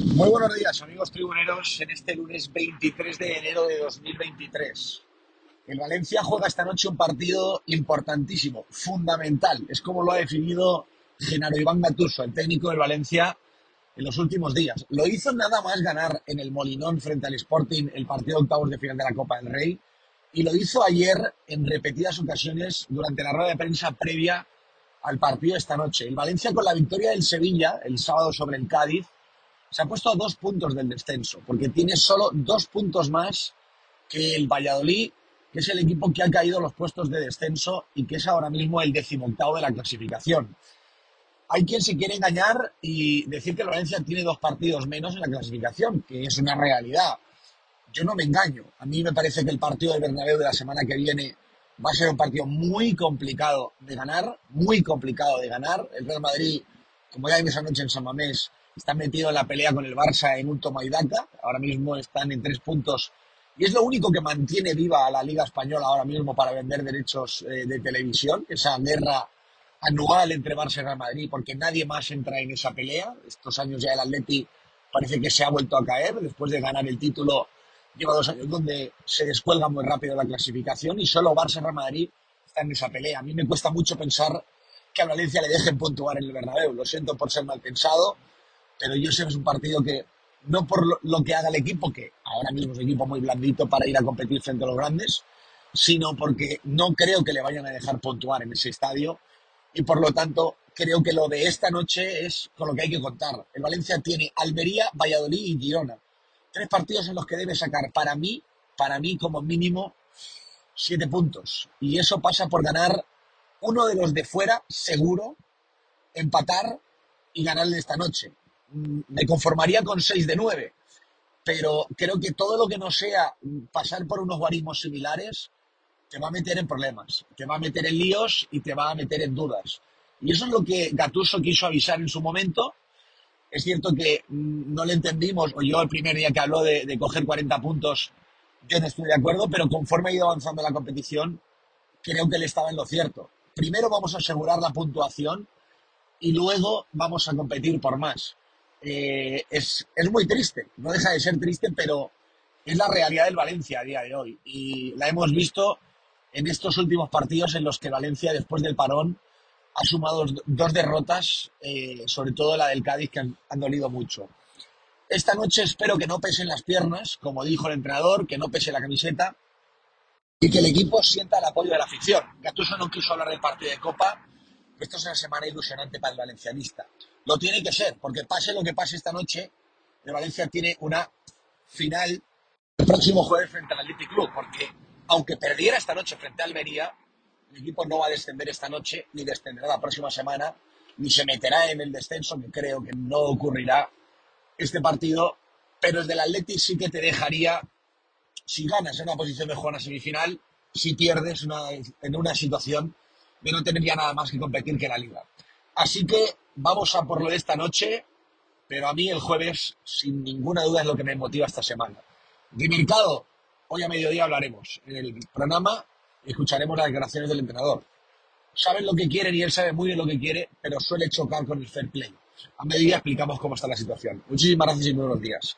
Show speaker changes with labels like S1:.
S1: Muy buenos días, amigos tribuneros, en este lunes 23 de enero de 2023. El Valencia juega esta noche un partido importantísimo, fundamental. Es como lo ha definido Genaro Iván Gattuso, el técnico del Valencia, en los últimos días. Lo hizo nada más ganar en el Molinón frente al Sporting el partido de octavos de final de la Copa del Rey y lo hizo ayer en repetidas ocasiones durante la rueda de prensa previa al partido esta noche. El Valencia con la victoria del Sevilla el sábado sobre el Cádiz se ha puesto a dos puntos del descenso, porque tiene solo dos puntos más que el Valladolid, que es el equipo que ha caído los puestos de descenso y que es ahora mismo el decimoctavo de la clasificación. Hay quien se quiere engañar y decir que Valencia tiene dos partidos menos en la clasificación, que es una realidad. Yo no me engaño. A mí me parece que el partido del Bernabéu de la semana que viene va a ser un partido muy complicado de ganar, muy complicado de ganar. El Real Madrid, como ya vimos anoche en San Mamés, está metido en la pelea con el Barça en un toma y daca. Ahora mismo están en tres puntos y es lo único que mantiene viva a la Liga Española ahora mismo para vender derechos eh, de televisión, esa guerra anual entre Barça y Real Madrid, porque nadie más entra en esa pelea. Estos años ya el Atleti parece que se ha vuelto a caer después de ganar el título. Lleva dos años donde se descuelga muy rápido la clasificación y solo Barça y Real Madrid están en esa pelea. A mí me cuesta mucho pensar que a Valencia le dejen puntuar en el Bernabéu. Lo siento por ser mal pensado, pero yo sé que es un partido que, no por lo, que haga el equipo, que ahora mismo es un equipo muy blandito para ir a competir frente a los grandes, sino porque no creo que le vayan a dejar puntuar en ese estadio y por lo tanto creo que lo de esta noche es con lo que hay que contar. El Valencia tiene Almería, Valladolid y Girona. Tres partidos en los que debe sacar para mí, para mí como mínimo, siete puntos. Y eso pasa por ganar uno de los de fuera, seguro, empatar y ganarle esta noche. Me conformaría con 6 de 9, pero creo que todo lo que no sea pasar por unos guarismos similares te va a meter en problemas, te va a meter en líos y te va a meter en dudas. Y eso es lo que Gatuso quiso avisar en su momento. Es cierto que mm, no le entendimos, o yo el primer día que habló de, de coger 40 puntos, yo no estoy de acuerdo, pero conforme ha ido avanzando la competición, creo que él estaba en lo cierto. Primero vamos a asegurar la puntuación y luego vamos a competir por más. Eh, es, es muy triste, no deja de ser triste, pero es la realidad del Valencia a día de hoy. Y la hemos visto en estos últimos partidos en los que Valencia, después del parón, ha sumado dos derrotas, eh, sobre todo la del Cádiz, que han, han, dolido mucho. Esta noche espero que no pesen las piernas, como dijo el entrenador, que no pese la camiseta y que el equipo sienta el apoyo de la afición. Gattuso no quiso hablar del partido de Copa, esto es una semana ilusionante para el valencianista. Lo tiene que ser, porque pase lo que pase esta noche, el Valencia tiene una final el próximo jueves frente al Athletic Club, porque aunque perdiera esta noche frente a Almería, el equipo no va a descender esta noche, ni descenderá la próxima semana, ni se meterá en el descenso, que creo que no ocurrirá este partido, pero el del Athletic sí que te dejaría, si ganas en una posición mejor en la semifinal, si pierdes en una situación de no tener ya nada más que competir que la liga. Así que vamos a por lo de esta noche, pero a mí el jueves, sin ninguna duda, es lo que me motiva esta semana. De mercado, hoy a mediodía hablaremos. En el programa escucharemos las declaraciones del entrenador. Saben lo que quieren y él sabe muy bien lo que quiere, pero suele chocar con el fair play. A mediodía explicamos cómo está la situación. Muchísimas gracias y muy buenos días.